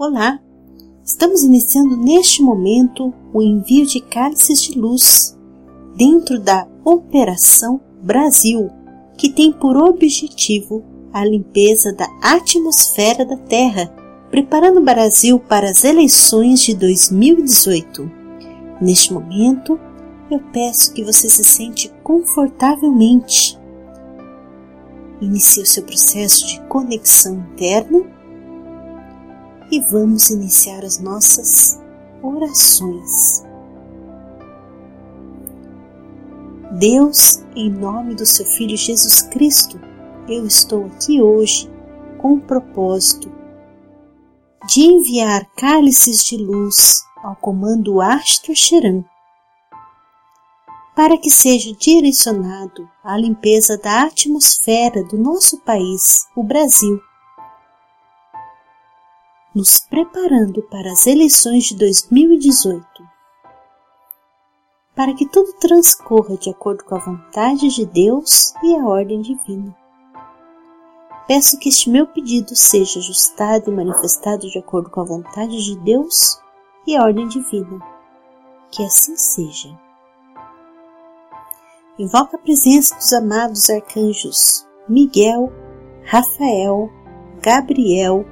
Olá! Estamos iniciando neste momento o envio de cálices de luz dentro da Operação Brasil, que tem por objetivo a limpeza da atmosfera da Terra, preparando o Brasil para as eleições de 2018. Neste momento, eu peço que você se sente confortavelmente. Inicie o seu processo de conexão interna e vamos iniciar as nossas orações. Deus, em nome do seu Filho Jesus Cristo, eu estou aqui hoje com o propósito de enviar cálices de luz ao comando Astro Sheran para que seja direcionado à limpeza da atmosfera do nosso país, o Brasil, nos preparando para as eleições de 2018. Para que tudo transcorra de acordo com a vontade de Deus e a ordem divina. Peço que este meu pedido seja ajustado e manifestado de acordo com a vontade de Deus e a ordem divina. Que assim seja. Invoca a presença dos amados arcanjos Miguel, Rafael, Gabriel,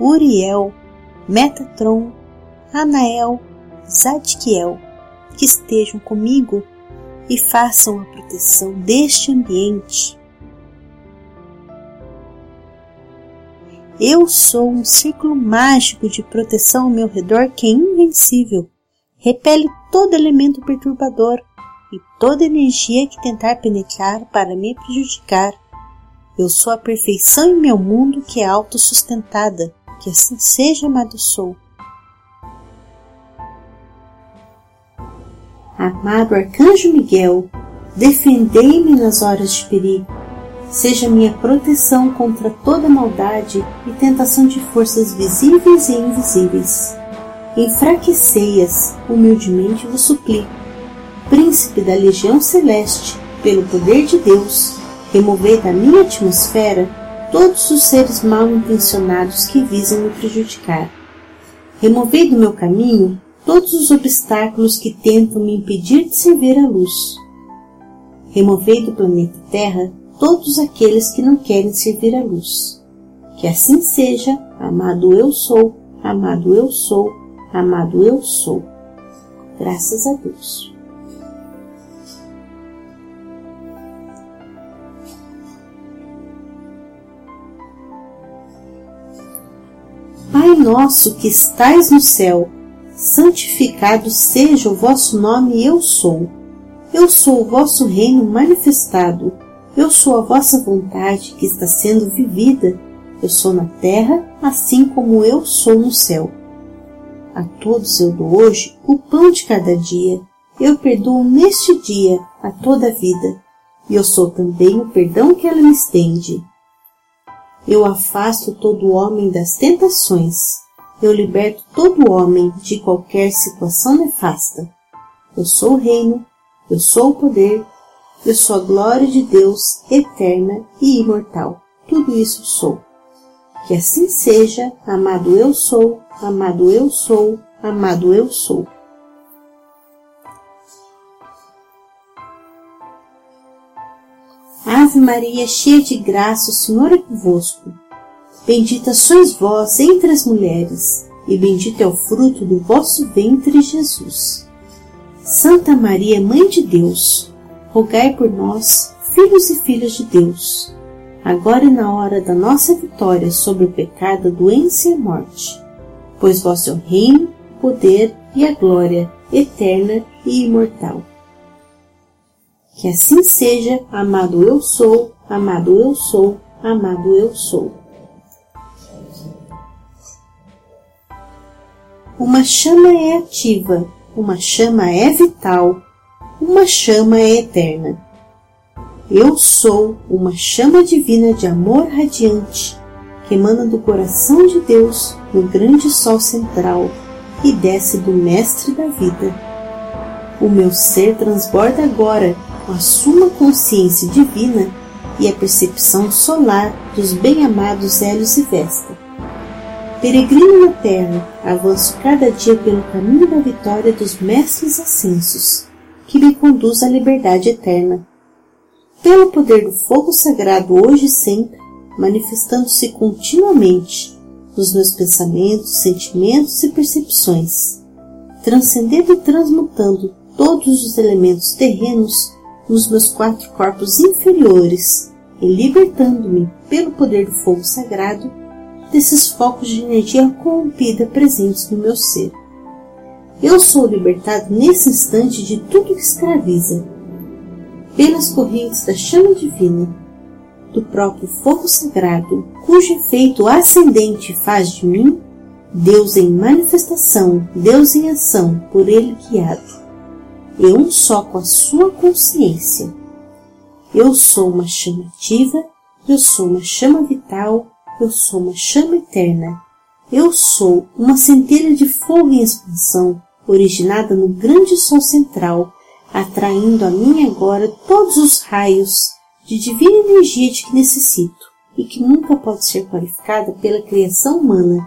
Uriel, Metatron, Anael, Zadkiel, que estejam comigo e façam a proteção deste ambiente. Eu sou um círculo mágico de proteção ao meu redor que é invencível. Repele todo elemento perturbador e toda energia que tentar penetrar para me prejudicar. Eu sou a perfeição em meu mundo que é autossustentada que assim seja, amado sou. Amado Arcanjo Miguel, defendei-me nas horas de perigo. Seja minha proteção contra toda maldade e tentação de forças visíveis e invisíveis. Enfraquecei-as, humildemente vos suplico. Príncipe da Legião Celeste, pelo poder de Deus, removei da minha atmosfera todos os seres mal intencionados que visam me prejudicar. Removei do meu caminho todos os obstáculos que tentam me impedir de servir a luz. Removei do planeta Terra todos aqueles que não querem servir a luz. Que assim seja, amado eu sou, amado eu sou, amado eu sou. Graças a Deus. Pai nosso que estais no céu, santificado seja o vosso nome, eu sou. Eu sou o vosso reino manifestado. Eu sou a vossa vontade que está sendo vivida. Eu sou na terra, assim como eu sou no céu. A todos eu dou hoje o pão de cada dia. Eu perdoo neste dia a toda a vida. E eu sou também o perdão que ela me estende. Eu afasto todo homem das tentações. Eu liberto todo homem de qualquer situação nefasta. Eu sou o reino, eu sou o poder, eu sou a glória de Deus eterna e imortal. Tudo isso sou. Que assim seja, amado eu sou, amado eu sou, amado eu sou. Ave Maria, cheia de graça, o Senhor é convosco. Bendita sois vós entre as mulheres, e bendito é o fruto do vosso ventre, Jesus. Santa Maria, Mãe de Deus, rogai por nós, filhos e filhas de Deus, agora e na hora da nossa vitória sobre o pecado, a doença e a morte. Pois vosso é o reino, o poder e a glória, eterna e imortal. Que assim seja, amado eu sou, amado eu sou, amado eu sou. Uma chama é ativa, uma chama é vital, uma chama é eterna. Eu sou uma chama divina de amor radiante que emana do coração de Deus no grande sol central e desce do Mestre da vida. O meu ser transborda agora com a suma consciência divina e a percepção solar dos bem-amados Hélios e Vesta. Peregrino na terra, avanço cada dia pelo caminho da vitória dos mestres ascensos, que me conduz à liberdade eterna. Pelo poder do fogo sagrado hoje e sempre, manifestando-se continuamente nos meus pensamentos, sentimentos e percepções, transcendendo e transmutando todos os elementos terrenos nos meus quatro corpos inferiores e libertando-me pelo poder do fogo sagrado desses focos de energia corrompida presentes no meu ser. Eu sou libertado nesse instante de tudo que escraviza, pelas correntes da chama divina, do próprio fogo sagrado, cujo efeito ascendente faz de mim Deus em manifestação, Deus em ação, por Ele guiado, e um só com a sua consciência. Eu sou uma chama ativa, eu sou uma chama vital, eu sou uma chama eterna. Eu sou uma centelha de fogo em expansão, originada no grande sol central, atraindo a mim agora todos os raios de divina energia de que necessito e que nunca pode ser qualificada pela criação humana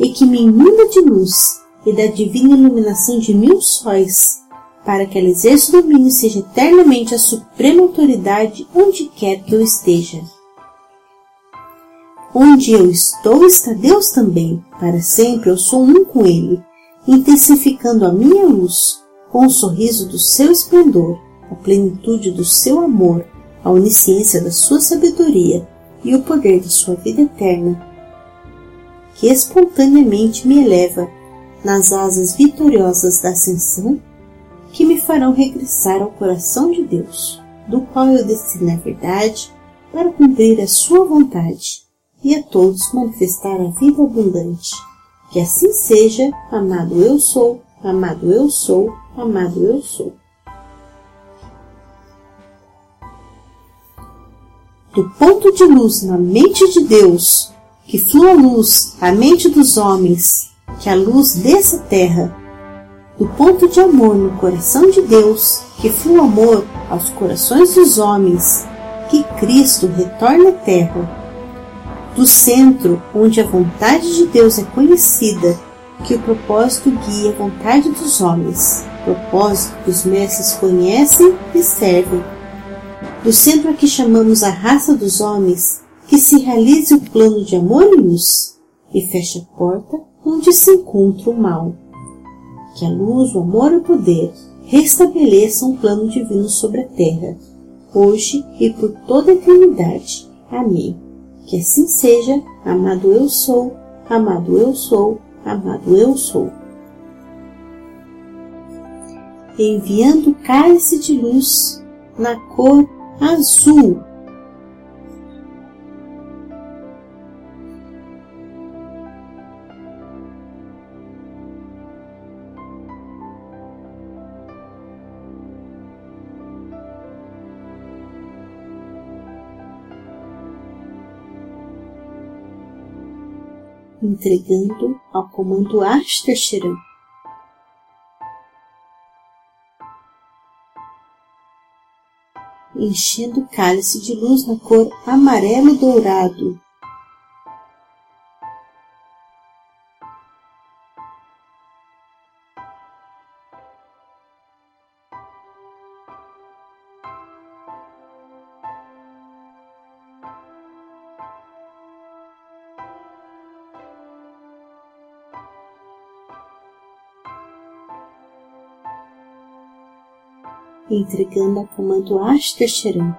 e que me inunda de luz e da divina iluminação de mil sóis, para que ela exerça o domínio e seja eternamente a suprema autoridade onde quer que eu esteja. Onde eu estou está Deus também, para sempre eu sou um com Ele, intensificando a minha luz, com o sorriso do seu esplendor, a plenitude do seu amor, a onisciência da sua sabedoria e o poder da sua vida eterna, que espontaneamente me eleva nas asas vitoriosas da ascensão, que me farão regressar ao coração de Deus, do qual eu desci na verdade para cumprir a sua vontade e a todos manifestar a vida abundante. Que assim seja, amado eu sou, amado eu sou, amado eu sou. Do ponto de luz na mente de Deus, que flua luz à mente dos homens, que a luz desça à terra. Do ponto de amor no coração de Deus, que flua amor aos corações dos homens, que Cristo retorne à terra do centro onde a vontade de Deus é conhecida, que o propósito guia a vontade dos homens, propósito que os mestres conhecem e servem. Do centro a que chamamos a raça dos homens, que se realize o plano de amor e luz, e feche a porta onde se encontra o mal. Que a luz, o amor e o poder restabeleçam um plano divino sobre a terra, hoje e por toda a eternidade. Amém. Que assim seja, amado eu sou, amado eu sou, amado eu sou. Enviando cálice de luz na cor azul entregando ao comando Ashtasheran. Enchendo o cálice de luz na cor amarelo dourado entregando a comando Ashtasharan,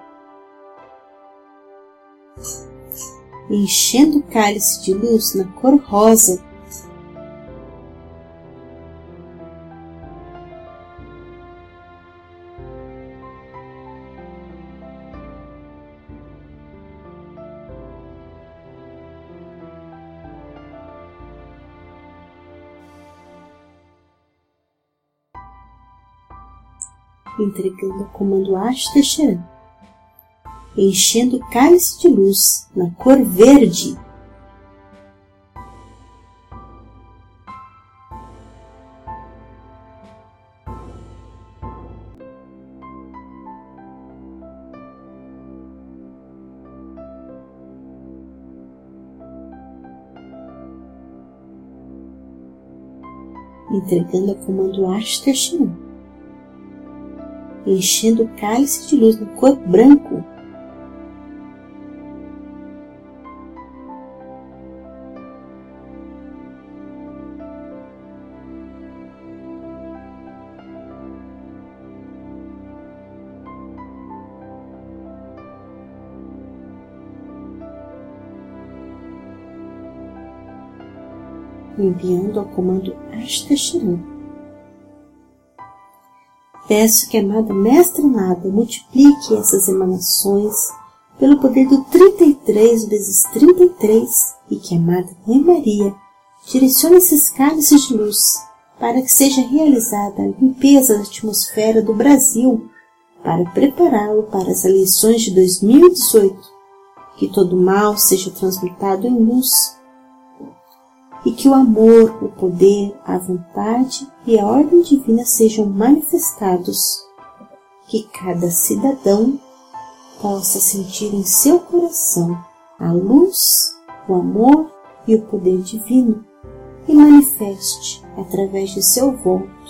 enchendo o cálice de luz na cor rosa entregando ao comando Ashtasharan, enchendo o cálice de luz na cor verde. Entregando a comando Ashtar enchendo o cálice de luz no corpo branco enviando ao comando Ashtashiran. Peço que amada Mestre Nada multiplique essas emanações pelo poder do 33 vezes 33 e que amada Mãe Maria direcione esses cálices de luz para que seja realizada a limpeza da atmosfera do Brasil para prepará-lo para as eleições de 2018, que todo mal seja transmutado em luz e que o amor, o poder, a vontade e a ordem divina sejam manifestados, que cada cidadão possa sentir em seu coração a luz, o amor e o poder divino e manifeste através de seu voto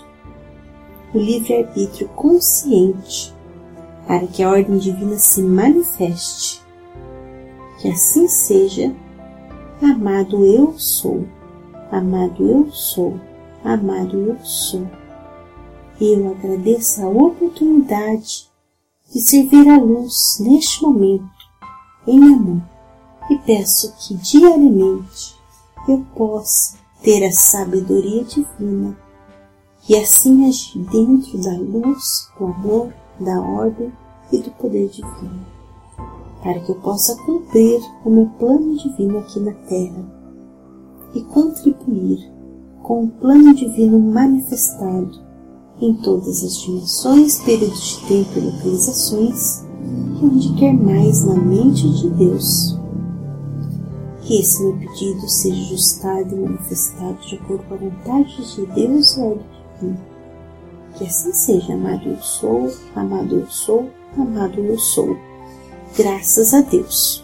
o livre-arbítrio consciente para que a ordem divina se manifeste. Que assim seja, amado eu sou. Amado eu sou, amado eu sou. Eu agradeço a oportunidade de servir a luz neste momento, em amor, e peço que diariamente eu possa ter a sabedoria divina e assim agir dentro da luz, do amor, da ordem e do poder divino, para que eu possa cumprir o meu plano divino aqui na Terra e contribuir com o plano divino manifestado em todas as dimensões, períodos de tempo e localizações, e onde quer mais na mente de Deus. Que esse meu pedido seja ajustado e manifestado de acordo com a vontade de Deus e a ordem divina. Que assim seja, amado eu sou, amado eu sou, amado eu sou. Graças a Deus.